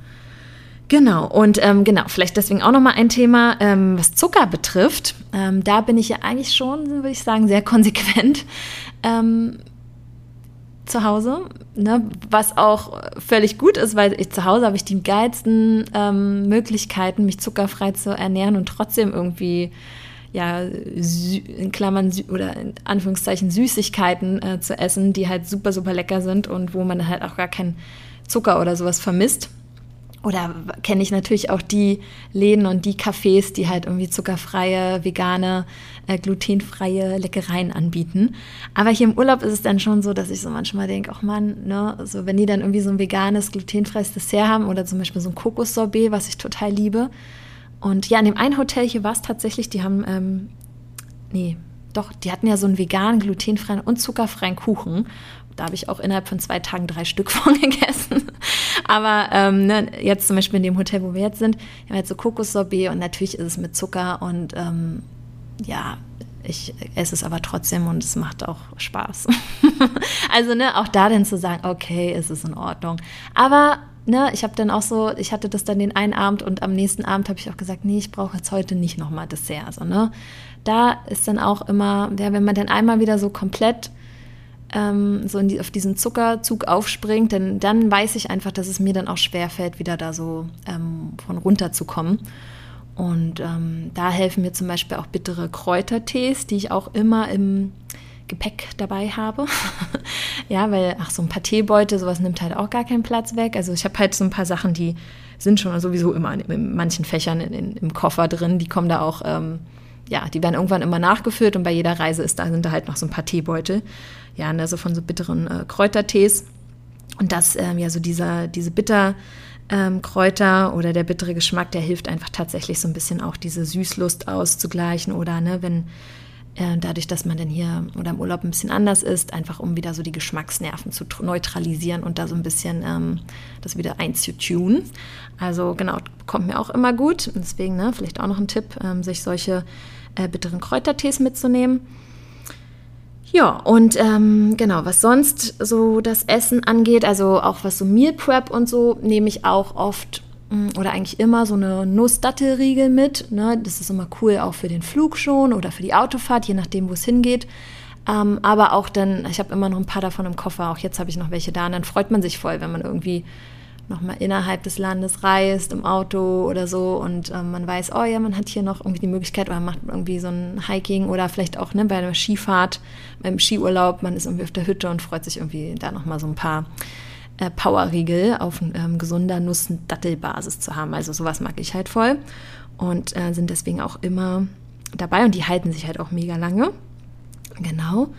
Genau, und ähm, genau, vielleicht deswegen auch nochmal ein Thema, ähm, was Zucker betrifft. Ähm, da bin ich ja eigentlich schon, würde ich sagen, sehr konsequent. Zu Hause, ne? was auch völlig gut ist, weil ich zu Hause habe ich die geilsten ähm, Möglichkeiten, mich zuckerfrei zu ernähren und trotzdem irgendwie ja in Klammern oder in Anführungszeichen Süßigkeiten äh, zu essen, die halt super super lecker sind und wo man halt auch gar keinen Zucker oder sowas vermisst. Oder kenne ich natürlich auch die Läden und die Cafés, die halt irgendwie zuckerfreie, vegane, äh, glutenfreie Leckereien anbieten. Aber hier im Urlaub ist es dann schon so, dass ich so manchmal denke, ach man, ne, so wenn die dann irgendwie so ein veganes, glutenfreies Dessert haben oder zum Beispiel so ein Kokossorbet, was ich total liebe. Und ja, in dem einen Hotel hier war es tatsächlich, die haben, ähm, nee, doch, die hatten ja so einen veganen, glutenfreien und zuckerfreien Kuchen. Da habe ich auch innerhalb von zwei Tagen drei Stück von gegessen. Aber ähm, ne, jetzt zum Beispiel in dem Hotel, wo wir jetzt sind, haben wir jetzt so Kokossorbet und natürlich ist es mit Zucker und ähm, ja, ich esse es aber trotzdem und es macht auch Spaß. also ne, auch da dann zu sagen, okay, ist es in Ordnung. Aber ne, ich habe dann auch so, ich hatte das dann den einen Abend und am nächsten Abend habe ich auch gesagt, nee, ich brauche jetzt heute nicht nochmal Dessert. Also, ne, da ist dann auch immer, ja, wenn man dann einmal wieder so komplett ähm, so die, auf diesen Zuckerzug aufspringt, denn dann weiß ich einfach, dass es mir dann auch schwerfällt, wieder da so ähm, von runterzukommen. Und ähm, da helfen mir zum Beispiel auch bittere Kräutertees, die ich auch immer im Gepäck dabei habe. ja, weil, ach, so ein paar Teebeutel, sowas nimmt halt auch gar keinen Platz weg. Also ich habe halt so ein paar Sachen, die sind schon sowieso immer in, in manchen Fächern in, in, im Koffer drin. Die kommen da auch, ähm, ja, die werden irgendwann immer nachgefüllt und bei jeder Reise ist da, sind da halt noch so ein paar Teebeutel ja, also von so bitteren äh, Kräutertees. Und das, ähm, ja, so dieser, diese Bitterkräuter ähm, oder der bittere Geschmack, der hilft einfach tatsächlich so ein bisschen auch diese Süßlust auszugleichen oder, ne, wenn äh, dadurch, dass man dann hier oder im Urlaub ein bisschen anders ist, einfach um wieder so die Geschmacksnerven zu neutralisieren und da so ein bisschen ähm, das wieder einzutun. Also genau, kommt mir auch immer gut. Deswegen, ne, vielleicht auch noch ein Tipp, ähm, sich solche äh, bitteren Kräutertees mitzunehmen. Ja, und ähm, genau, was sonst so das Essen angeht, also auch was so Meal Prep und so, nehme ich auch oft mm, oder eigentlich immer so eine Nussdattelriegel mit. Ne? Das ist immer cool auch für den Flug schon oder für die Autofahrt, je nachdem, wo es hingeht. Ähm, aber auch dann, ich habe immer noch ein paar davon im Koffer, auch jetzt habe ich noch welche da. Und dann freut man sich voll, wenn man irgendwie nochmal innerhalb des Landes reist, im Auto oder so und ähm, man weiß, oh ja, man hat hier noch irgendwie die Möglichkeit oder macht irgendwie so ein Hiking oder vielleicht auch ne, bei einer Skifahrt, beim Skiurlaub, man ist irgendwie auf der Hütte und freut sich irgendwie da nochmal so ein paar äh, Powerriegel auf ähm, gesunder Nuss-Dattelbasis zu haben. Also sowas mag ich halt voll und äh, sind deswegen auch immer dabei und die halten sich halt auch mega lange. Genau.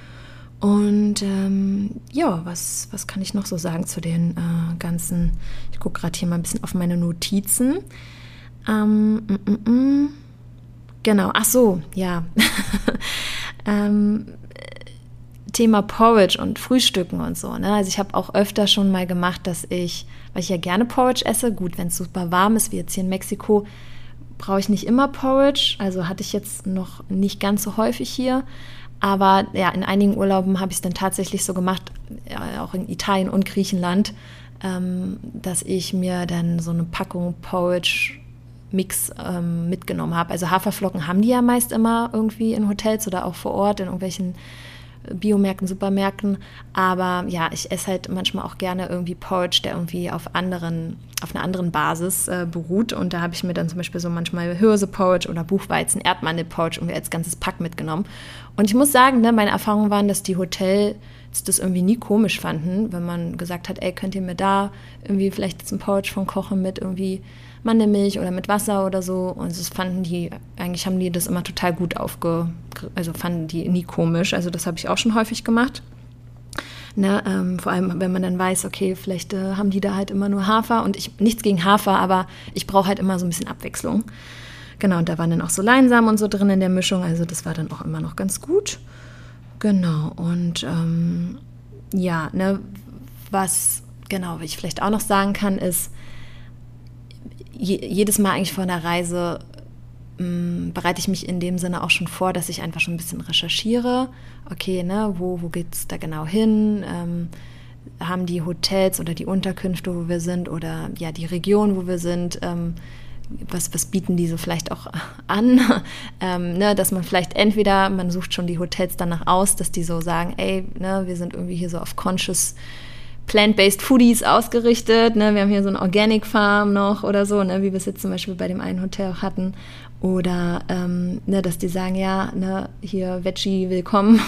Und ähm, ja, was, was kann ich noch so sagen zu den äh, ganzen, ich gucke gerade hier mal ein bisschen auf meine Notizen. Ähm, mm, mm, mm. Genau, ach so, ja. ähm, Thema Porridge und Frühstücken und so. Ne? Also ich habe auch öfter schon mal gemacht, dass ich, weil ich ja gerne Porridge esse, gut, wenn es super warm ist, wie jetzt hier in Mexiko, brauche ich nicht immer Porridge. Also hatte ich jetzt noch nicht ganz so häufig hier. Aber ja, in einigen Urlauben habe ich es dann tatsächlich so gemacht, auch in Italien und Griechenland, ähm, dass ich mir dann so eine Packung Porridge Mix ähm, mitgenommen habe. Also Haferflocken haben die ja meist immer irgendwie in Hotels oder auch vor Ort in irgendwelchen Biomärkten, Supermärkten. Aber ja, ich esse halt manchmal auch gerne irgendwie Porridge, der irgendwie auf anderen, auf einer anderen Basis äh, beruht. Und da habe ich mir dann zum Beispiel so manchmal Hirse-Porridge oder Buchweizen, Erdmandel-Porridge irgendwie als ganzes Pack mitgenommen. Und ich muss sagen, ne, meine Erfahrungen waren, dass die Hotels das irgendwie nie komisch fanden, wenn man gesagt hat, ey, könnt ihr mir da irgendwie vielleicht jetzt ein Porridge von kochen mit irgendwie Mandelmilch oder mit Wasser oder so. Und das fanden die, eigentlich haben die das immer total gut aufge, also fanden die nie komisch. Also das habe ich auch schon häufig gemacht. Ne, ähm, vor allem, wenn man dann weiß, okay, vielleicht äh, haben die da halt immer nur Hafer und ich nichts gegen Hafer, aber ich brauche halt immer so ein bisschen Abwechslung. Genau, und da waren dann auch so Leinsamen und so drin in der Mischung, also das war dann auch immer noch ganz gut. Genau, und ähm, ja, ne, was genau, ich vielleicht auch noch sagen kann, ist, je, jedes Mal eigentlich vor einer Reise mh, bereite ich mich in dem Sinne auch schon vor, dass ich einfach schon ein bisschen recherchiere. Okay, ne, wo, wo geht es da genau hin? Ähm, haben die Hotels oder die Unterkünfte, wo wir sind, oder ja, die Region, wo wir sind, ähm, was, was bieten die so vielleicht auch an? ähm, ne, dass man vielleicht entweder, man sucht schon die Hotels danach aus, dass die so sagen, ey, ne, wir sind irgendwie hier so auf Conscious Plant-Based Foodies ausgerichtet. Ne? Wir haben hier so eine Organic Farm noch oder so, ne? wie wir es jetzt zum Beispiel bei dem einen Hotel auch hatten. Oder ähm, ne, dass die sagen, ja, ne, hier Veggie willkommen.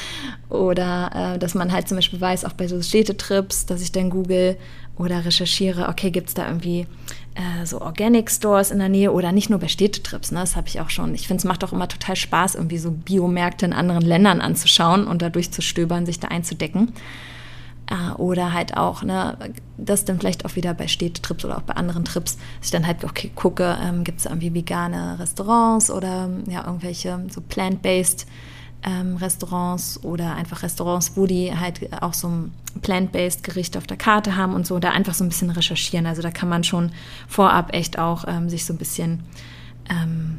oder äh, dass man halt zum Beispiel weiß, auch bei so Städtetrips, dass ich dann google oder recherchiere, okay, gibt es da irgendwie äh, so Organic Stores in der Nähe oder nicht nur bei Städtetrips, ne? das habe ich auch schon. Ich finde, es macht auch immer total Spaß, irgendwie so Biomärkte in anderen Ländern anzuschauen und da durchzustöbern, sich da einzudecken. Äh, oder halt auch, ne, das dann vielleicht auch wieder bei Städtetrips oder auch bei anderen Trips, dass ich dann halt okay, gucke, ähm, gibt es irgendwie vegane Restaurants oder ja, irgendwelche so plant-based ähm, Restaurants oder einfach Restaurants, wo die halt auch so ein plant-based Gericht auf der Karte haben und so, da einfach so ein bisschen recherchieren. Also da kann man schon vorab echt auch ähm, sich so ein bisschen ähm,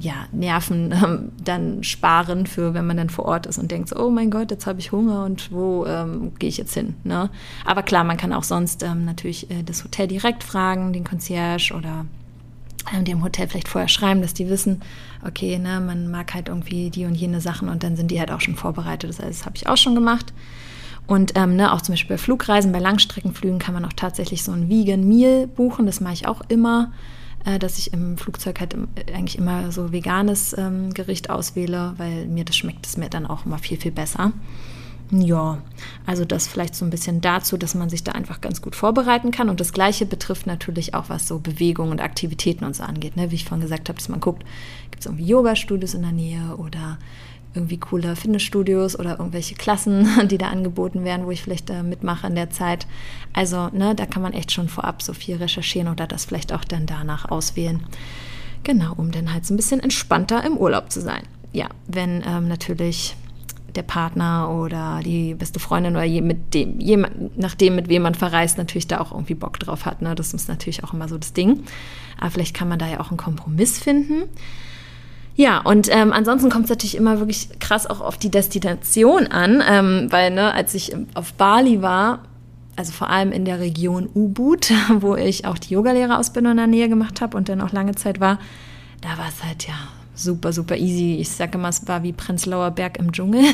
ja, Nerven ähm, dann sparen für, wenn man dann vor Ort ist und denkt so, oh mein Gott, jetzt habe ich Hunger und wo ähm, gehe ich jetzt hin? Ne? Aber klar, man kann auch sonst ähm, natürlich äh, das Hotel direkt fragen, den Concierge oder dem Hotel vielleicht vorher schreiben, dass die wissen, okay, ne, man mag halt irgendwie die und jene Sachen und dann sind die halt auch schon vorbereitet. Das, heißt, das habe ich auch schon gemacht. Und ähm, ne, auch zum Beispiel bei Flugreisen, bei Langstreckenflügen kann man auch tatsächlich so ein Vegan Meal buchen. Das mache ich auch immer äh, dass ich im Flugzeug halt eigentlich immer so veganes ähm, Gericht auswähle, weil mir das schmeckt es mir dann auch immer viel, viel besser. Ja, also das vielleicht so ein bisschen dazu, dass man sich da einfach ganz gut vorbereiten kann. Und das Gleiche betrifft natürlich auch, was so Bewegung und Aktivitäten und so angeht. Ne? Wie ich vorhin gesagt habe, dass man guckt, gibt es irgendwie Yoga-Studios in der Nähe oder irgendwie coole Fitnessstudios oder irgendwelche Klassen, die da angeboten werden, wo ich vielleicht äh, mitmache in der Zeit. Also, ne, da kann man echt schon vorab so viel recherchieren oder das vielleicht auch dann danach auswählen. Genau, um dann halt so ein bisschen entspannter im Urlaub zu sein. Ja, wenn ähm, natürlich der Partner oder die beste Freundin oder je, mit dem, jemand, nachdem, mit wem man verreist, natürlich da auch irgendwie Bock drauf hat. Ne? Das ist natürlich auch immer so das Ding. Aber vielleicht kann man da ja auch einen Kompromiss finden. Ja, und ähm, ansonsten kommt es natürlich immer wirklich krass auch auf die Destination an, ähm, weil ne, als ich auf Bali war, also vor allem in der Region Ubud, wo ich auch die Yogalehrerausbildung in der Nähe gemacht habe und dann auch lange Zeit war, da war es halt ja super, super easy. Ich sage immer, es war wie Prenzlauer Berg im Dschungel.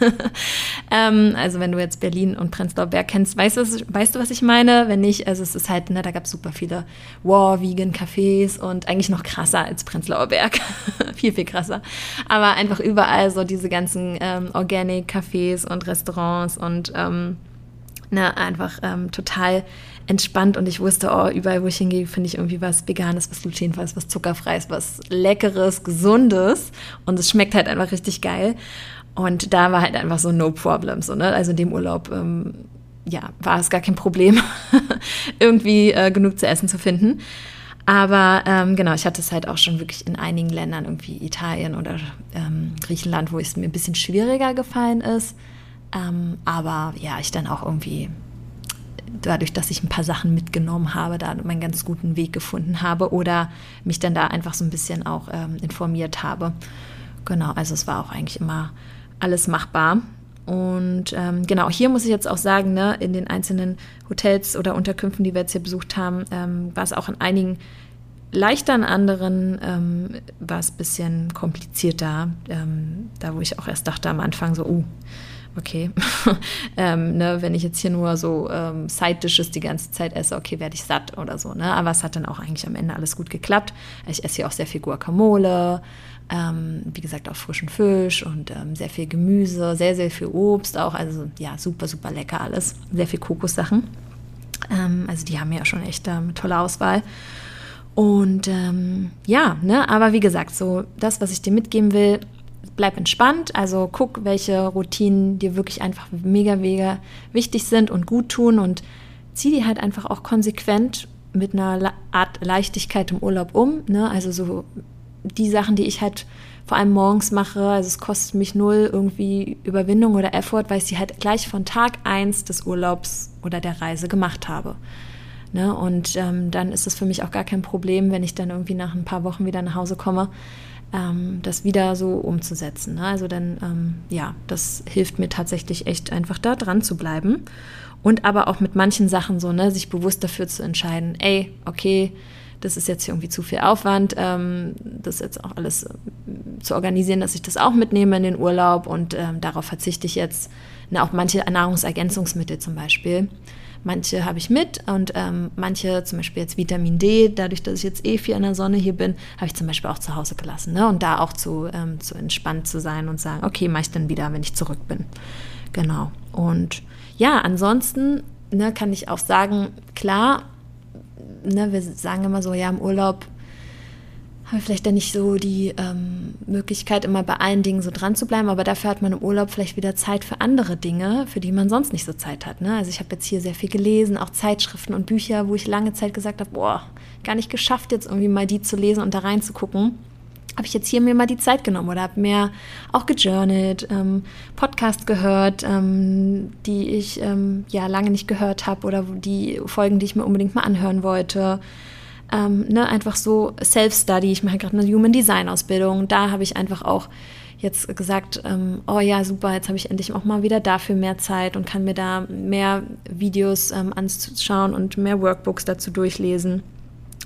ähm, also wenn du jetzt Berlin und Prenzlauer Berg kennst, weißt du, was, weißt du, was ich meine? Wenn nicht, also es ist halt, ne, da gab es super viele War-Vegan-Cafés und eigentlich noch krasser als Prenzlauer Berg. viel, viel krasser. Aber einfach überall so diese ganzen ähm, Organic-Cafés und Restaurants und ähm, Ne, einfach ähm, total entspannt und ich wusste, oh, überall, wo ich hingehe, finde ich irgendwie was Veganes, was Glutenfreies, was Zuckerfreies, was Leckeres, Gesundes und es schmeckt halt einfach richtig geil. Und da war halt einfach so no problem, so, ne? Also in dem Urlaub, ähm, ja, war es gar kein Problem, irgendwie äh, genug zu essen zu finden. Aber ähm, genau, ich hatte es halt auch schon wirklich in einigen Ländern, irgendwie Italien oder ähm, Griechenland, wo es mir ein bisschen schwieriger gefallen ist. Ähm, aber ja, ich dann auch irgendwie dadurch, dass ich ein paar Sachen mitgenommen habe, da meinen ganz guten Weg gefunden habe oder mich dann da einfach so ein bisschen auch ähm, informiert habe. Genau, also es war auch eigentlich immer alles machbar. Und ähm, genau, hier muss ich jetzt auch sagen, ne, in den einzelnen Hotels oder Unterkünften, die wir jetzt hier besucht haben, ähm, war es auch in einigen leichter, in anderen ähm, war es ein bisschen komplizierter. Ähm, da, wo ich auch erst dachte am Anfang so, uh, okay, ähm, ne, wenn ich jetzt hier nur so ähm, Side-Dishes die ganze Zeit esse, okay, werde ich satt oder so. Ne? Aber es hat dann auch eigentlich am Ende alles gut geklappt. Ich esse hier auch sehr viel Guacamole, ähm, wie gesagt auch frischen Fisch und ähm, sehr viel Gemüse, sehr, sehr viel Obst auch. Also ja, super, super lecker alles. Sehr viel Kokossachen. Ähm, also die haben ja schon echt ähm, tolle Auswahl. Und ja, ne, aber wie gesagt, so das, was ich dir mitgeben will, bleib entspannt, also guck, welche Routinen dir wirklich einfach mega, mega wichtig sind und gut tun und zieh die halt einfach auch konsequent mit einer Art Leichtigkeit im Urlaub um. Ne? Also so die Sachen, die ich halt vor allem morgens mache, also es kostet mich null irgendwie Überwindung oder Effort, weil ich sie halt gleich von Tag eins des Urlaubs oder der Reise gemacht habe. Ne? Und ähm, dann ist es für mich auch gar kein Problem, wenn ich dann irgendwie nach ein paar Wochen wieder nach Hause komme, ähm, das wieder so umzusetzen. Ne? Also dann, ähm, ja, das hilft mir tatsächlich echt einfach da dran zu bleiben. Und aber auch mit manchen Sachen so, ne, sich bewusst dafür zu entscheiden, ey, okay, das ist jetzt irgendwie zu viel Aufwand, ähm, das jetzt auch alles äh, zu organisieren, dass ich das auch mitnehme in den Urlaub und ähm, darauf verzichte ich jetzt. Ne, auch manche Nahrungsergänzungsmittel zum Beispiel Manche habe ich mit und ähm, manche, zum Beispiel jetzt Vitamin D, dadurch, dass ich jetzt eh viel in der Sonne hier bin, habe ich zum Beispiel auch zu Hause gelassen. Ne? Und da auch zu, ähm, zu entspannt zu sein und sagen, okay, mache ich dann wieder, wenn ich zurück bin. Genau. Und ja, ansonsten ne, kann ich auch sagen, klar, ne, wir sagen immer so, ja, im Urlaub haben wir vielleicht dann nicht so die ähm, Möglichkeit, immer bei allen Dingen so dran zu bleiben, aber dafür hat man im Urlaub vielleicht wieder Zeit für andere Dinge, für die man sonst nicht so Zeit hat. Ne? Also ich habe jetzt hier sehr viel gelesen, auch Zeitschriften und Bücher, wo ich lange Zeit gesagt habe, boah, gar nicht geschafft, jetzt irgendwie mal die zu lesen und da reinzugucken. Habe ich jetzt hier mir mal die Zeit genommen oder habe mir auch gejournalt, ähm, Podcast gehört, ähm, die ich ähm, ja lange nicht gehört habe oder die Folgen, die ich mir unbedingt mal anhören wollte ähm, ne, einfach so Self-Study. Ich mache gerade eine Human Design Ausbildung. Da habe ich einfach auch jetzt gesagt, ähm, oh ja, super, jetzt habe ich endlich auch mal wieder dafür mehr Zeit und kann mir da mehr Videos ähm, anschauen und mehr Workbooks dazu durchlesen.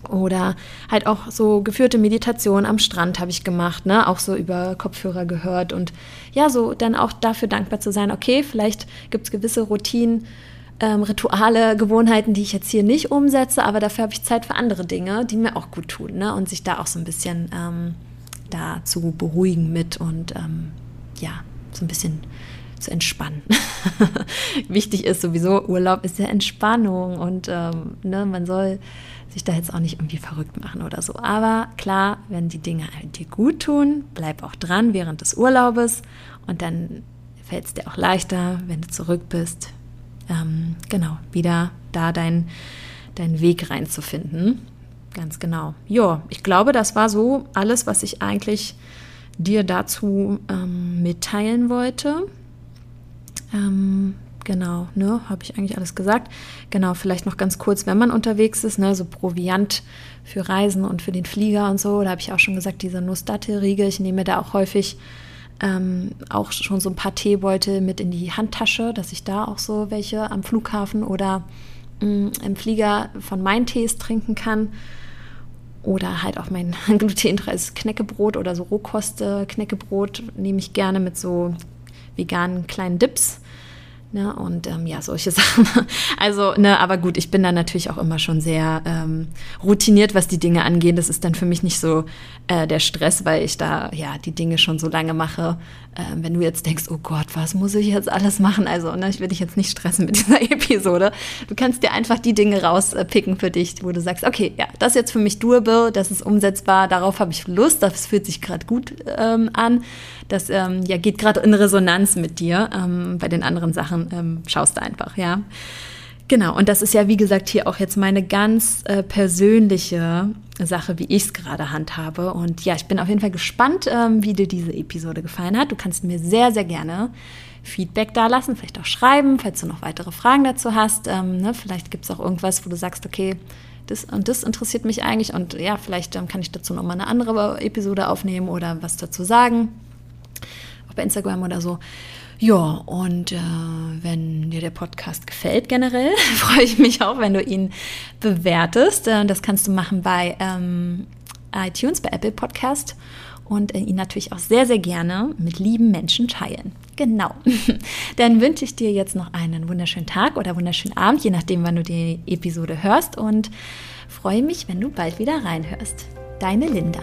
Oder halt auch so geführte Meditation am Strand habe ich gemacht, ne? Auch so über Kopfhörer gehört und ja, so dann auch dafür dankbar zu sein, okay, vielleicht gibt es gewisse Routinen, ähm, Rituale, Gewohnheiten, die ich jetzt hier nicht umsetze, aber dafür habe ich Zeit für andere Dinge, die mir auch gut tun ne? und sich da auch so ein bisschen ähm, da zu beruhigen mit und ähm, ja, so ein bisschen zu entspannen. Wichtig ist sowieso, Urlaub ist ja Entspannung und ähm, ne, man soll sich da jetzt auch nicht irgendwie verrückt machen oder so. Aber klar, wenn die Dinge dir gut tun, bleib auch dran während des Urlaubes und dann fällt es dir auch leichter, wenn du zurück bist, ähm, genau, wieder da deinen dein Weg reinzufinden. Ganz genau. Ja, ich glaube, das war so alles, was ich eigentlich dir dazu ähm, mitteilen wollte. Ähm, genau, ne, habe ich eigentlich alles gesagt. Genau, vielleicht noch ganz kurz, wenn man unterwegs ist, ne, so Proviant für Reisen und für den Flieger und so, da habe ich auch schon gesagt, diese Nussdattelriegel, ich nehme da auch häufig ähm, auch schon so ein paar Teebeutel mit in die Handtasche, dass ich da auch so welche am Flughafen oder mh, mm, im Flieger von meinen Tees trinken kann. Oder halt auch mein glutenfreies Knäckebrot oder so Rohkost-Knäckebrot nehme ich gerne mit so veganen kleinen Dips. Ne? Und ähm, ja, solche Sachen. Also, ne, aber gut, ich bin dann natürlich auch immer schon sehr ähm, routiniert, was die Dinge angeht. Das ist dann für mich nicht so äh, der Stress, weil ich da ja die Dinge schon so lange mache. Ähm, wenn du jetzt denkst, oh Gott, was muss ich jetzt alles machen? Also, ne, ich will dich jetzt nicht stressen mit dieser Episode. Du kannst dir einfach die Dinge rauspicken für dich, wo du sagst, okay, ja, das ist jetzt für mich doable, das ist umsetzbar, darauf habe ich Lust, das fühlt sich gerade gut ähm, an. Das ähm, ja, geht gerade in Resonanz mit dir. Ähm, bei den anderen Sachen ähm, schaust du einfach, ja. Genau, und das ist ja, wie gesagt, hier auch jetzt meine ganz äh, persönliche Sache, wie ich es gerade handhabe. Und ja, ich bin auf jeden Fall gespannt, ähm, wie dir diese Episode gefallen hat. Du kannst mir sehr, sehr gerne Feedback da lassen, vielleicht auch schreiben, falls du noch weitere Fragen dazu hast. Ähm, ne, vielleicht gibt es auch irgendwas, wo du sagst, okay, das und das interessiert mich eigentlich und ja, vielleicht ähm, kann ich dazu nochmal eine andere Episode aufnehmen oder was dazu sagen auch bei Instagram oder so. Ja, und äh, wenn dir der Podcast gefällt generell, freue ich mich auch, wenn du ihn bewertest. Äh, das kannst du machen bei ähm, iTunes, bei Apple Podcast und äh, ihn natürlich auch sehr, sehr gerne mit lieben Menschen teilen. Genau. Dann wünsche ich dir jetzt noch einen wunderschönen Tag oder wunderschönen Abend, je nachdem, wann du die Episode hörst und freue mich, wenn du bald wieder reinhörst. Deine Linda.